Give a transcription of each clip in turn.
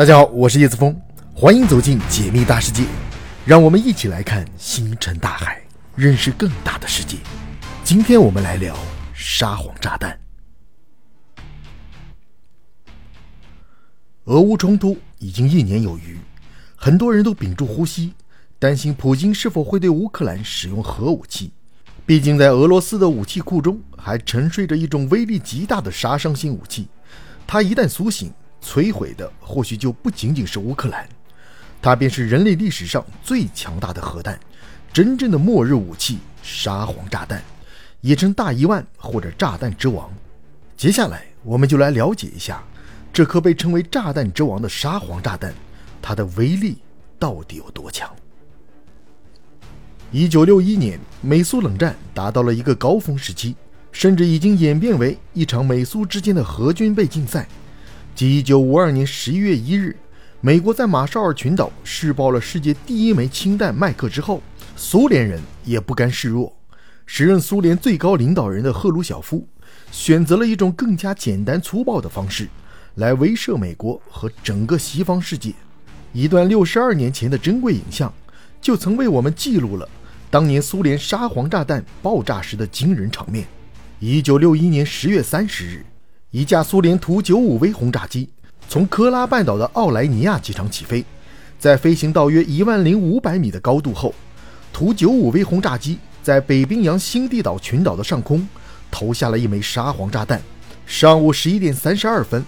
大家好，我是叶子峰，欢迎走进解密大世界，让我们一起来看星辰大海，认识更大的世界。今天我们来聊沙皇炸弹。俄乌冲突已经一年有余，很多人都屏住呼吸，担心普京是否会对乌克兰使用核武器。毕竟，在俄罗斯的武器库中还沉睡着一种威力极大的杀伤性武器，它一旦苏醒。摧毁的或许就不仅仅是乌克兰，它便是人类历史上最强大的核弹，真正的末日武器——沙皇炸弹，也称大一万或者炸弹之王。接下来，我们就来了解一下这颗被称为炸弹之王的沙皇炸弹，它的威力到底有多强？一九六一年，美苏冷战达到了一个高峰时期，甚至已经演变为一场美苏之间的核军备竞赛。继1952年11月1日，美国在马绍尔群岛试爆了世界第一枚氢弹麦克之后，苏联人也不甘示弱。时任苏联最高领导人的赫鲁晓夫选择了一种更加简单粗暴的方式，来威慑美国和整个西方世界。一段62年前的珍贵影像，就曾为我们记录了当年苏联沙皇炸弹爆炸时的惊人场面。1961年10月30日。一架苏联图九五 V 轰炸机从科拉半岛的奥莱尼亚机场起飞，在飞行到约一万零五百米的高度后，图九五 V 轰炸机在北冰洋新地岛群岛的上空投下了一枚沙皇炸弹。上午十一点三十二分，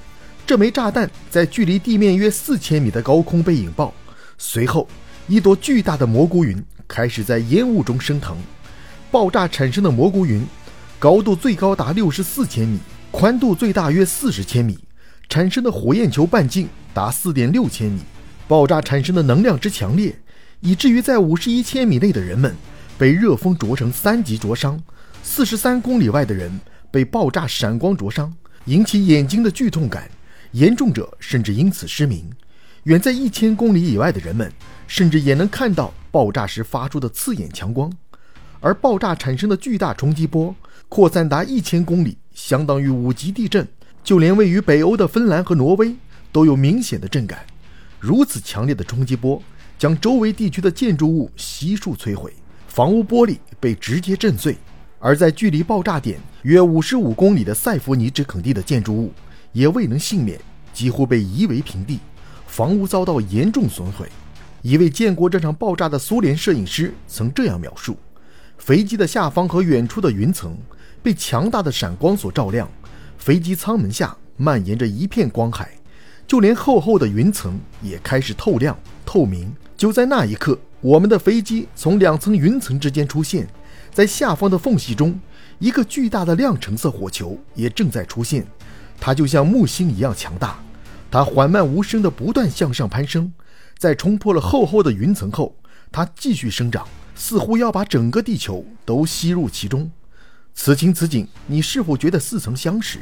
这枚炸弹在距离地面约四千米的高空被引爆，随后一朵巨大的蘑菇云开始在烟雾中升腾。爆炸产生的蘑菇云高度最高达六十四千米。宽度最大约四十千米，产生的火焰球半径达四点六千米。爆炸产生的能量之强烈，以至于在五十一千米内的人们被热风灼成三级灼伤，四十三公里外的人被爆炸闪光灼伤，引起眼睛的剧痛感，严重者甚至因此失明。远在一千公里以外的人们，甚至也能看到爆炸时发出的刺眼强光。而爆炸产生的巨大冲击波扩散达一千公里。相当于五级地震，就连位于北欧的芬兰和挪威都有明显的震感。如此强烈的冲击波将周围地区的建筑物悉数摧毁，房屋玻璃被直接震碎。而在距离爆炸点约五十五公里的塞弗尼之肯地的建筑物也未能幸免，几乎被夷为平地，房屋遭到严重损毁。一位见过这场爆炸的苏联摄影师曾这样描述：飞机的下方和远处的云层。被强大的闪光所照亮，飞机舱门下蔓延着一片光海，就连厚厚的云层也开始透亮透明。就在那一刻，我们的飞机从两层云层之间出现，在下方的缝隙中，一个巨大的亮橙色火球也正在出现，它就像木星一样强大，它缓慢无声地不断向上攀升，在冲破了厚厚的云层后，它继续生长，似乎要把整个地球都吸入其中。此情此景，你是否觉得似曾相识？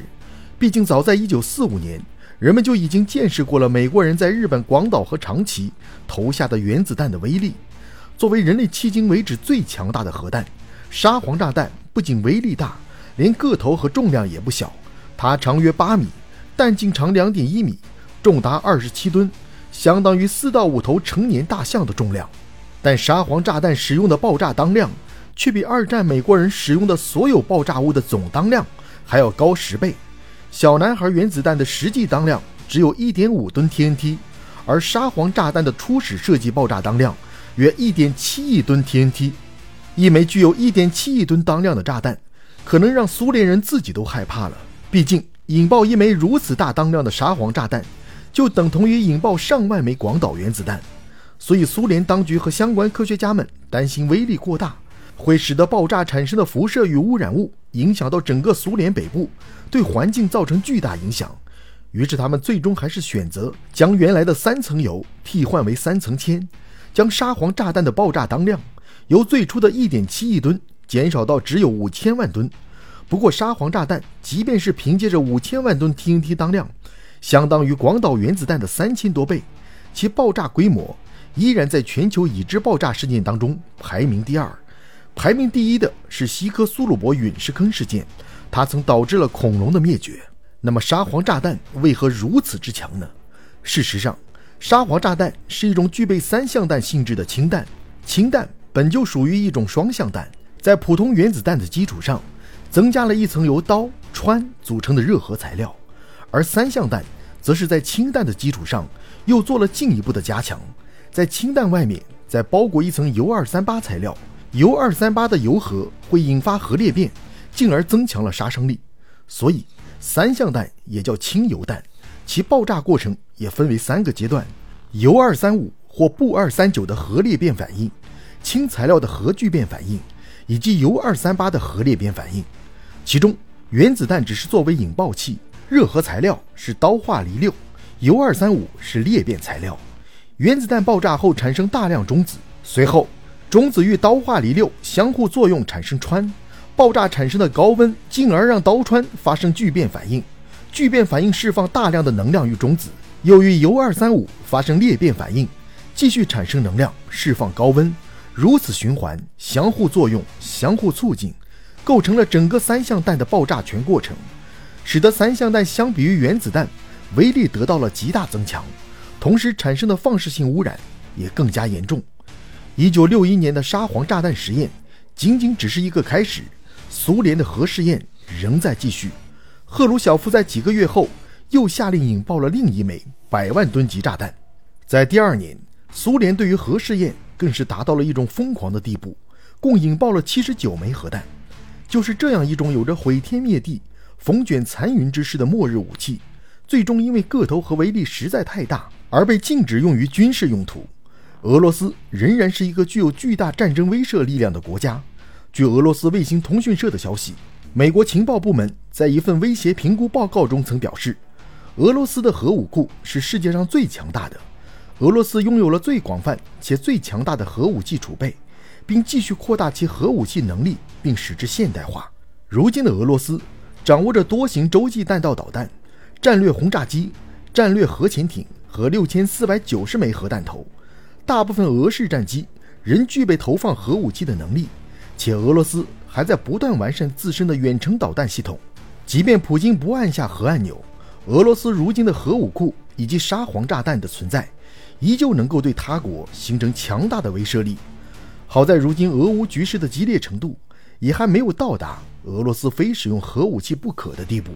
毕竟早在1945年，人们就已经见识过了美国人在日本广岛和长崎投下的原子弹的威力。作为人类迄今为止最强大的核弹，沙皇炸弹不仅威力大，连个头和重量也不小。它长约八米，弹径长两点一米，重达二十七吨，相当于四到五头成年大象的重量。但沙皇炸弹使用的爆炸当量。却比二战美国人使用的所有爆炸物的总当量还要高十倍。小男孩原子弹的实际当量只有一点五吨 TNT，而沙皇炸弹的初始设计爆炸当量约一点七亿吨 TNT。一枚具有一点七亿吨当量的炸弹，可能让苏联人自己都害怕了。毕竟，引爆一枚如此大当量的沙皇炸弹，就等同于引爆上万枚广岛原子弹。所以，苏联当局和相关科学家们担心威力过大。会使得爆炸产生的辐射与污染物影响到整个苏联北部，对环境造成巨大影响。于是他们最终还是选择将原来的三层油替换为三层铅，将沙皇炸弹的爆炸当量由最初的一点七亿吨减少到只有五千万吨。不过，沙皇炸弹即便是凭借着五千万吨 TNT 当量，相当于广岛原子弹的三千多倍，其爆炸规模依然在全球已知爆炸事件当中排名第二。排名第一的是西科苏鲁伯陨石坑事件，它曾导致了恐龙的灭绝。那么沙皇炸弹为何如此之强呢？事实上，沙皇炸弹是一种具备三相弹性质的氢弹，氢弹本就属于一种双相弹，在普通原子弹的基础上，增加了一层由氘、氚组成的热核材料，而三相弹则是在氢弹的基础上又做了进一步的加强，在氢弹外面再包裹一层铀二三八材料，铀二三八的铀核会引发核裂变，进而增强了杀伤力，所以三相弹也叫氢铀弹，其爆炸过程。也分为三个阶段：铀二三五或钚二三九的核裂变反应，氢材料的核聚变反应，以及铀二三八的核裂变反应。其中，原子弹只是作为引爆器，热核材料是氘化锂六，铀二三五是裂变材料。原子弹爆炸后产生大量中子，随后中子与氘化锂六相互作用产生氚，爆炸产生的高温进而让氘氚发生聚变反应，聚变反应释放大量的能量与中子。又与铀二三五发生裂变反应，继续产生能量，释放高温，如此循环，相互作用，相互促进，构成了整个三相弹的爆炸全过程，使得三相弹相比于原子弹威力得到了极大增强，同时产生的放射性污染也更加严重。一九六一年的沙皇炸弹实验仅仅只是一个开始，苏联的核试验仍在继续。赫鲁晓夫在几个月后。又下令引爆了另一枚百万吨级炸弹。在第二年，苏联对于核试验更是达到了一种疯狂的地步，共引爆了七十九枚核弹。就是这样一种有着毁天灭地、风卷残云之势的末日武器，最终因为个头和威力实在太大而被禁止用于军事用途。俄罗斯仍然是一个具有巨大战争威慑力量的国家。据俄罗斯卫星通讯社的消息，美国情报部门在一份威胁评估报告中曾表示。俄罗斯的核武库是世界上最强大的，俄罗斯拥有了最广泛且最强大的核武器储备，并继续扩大其核武器能力，并使之现代化。如今的俄罗斯掌握着多型洲际弹道导弹、战略轰炸机、战略核潜艇和六千四百九十枚核弹头，大部分俄式战机仍具备投放核武器的能力，且俄罗斯还在不断完善自身的远程导弹系统。即便普京不按下核按钮。俄罗斯如今的核武库以及沙皇炸弹的存在，依旧能够对他国形成强大的威慑力。好在如今俄乌局势的激烈程度，也还没有到达俄罗斯非使用核武器不可的地步。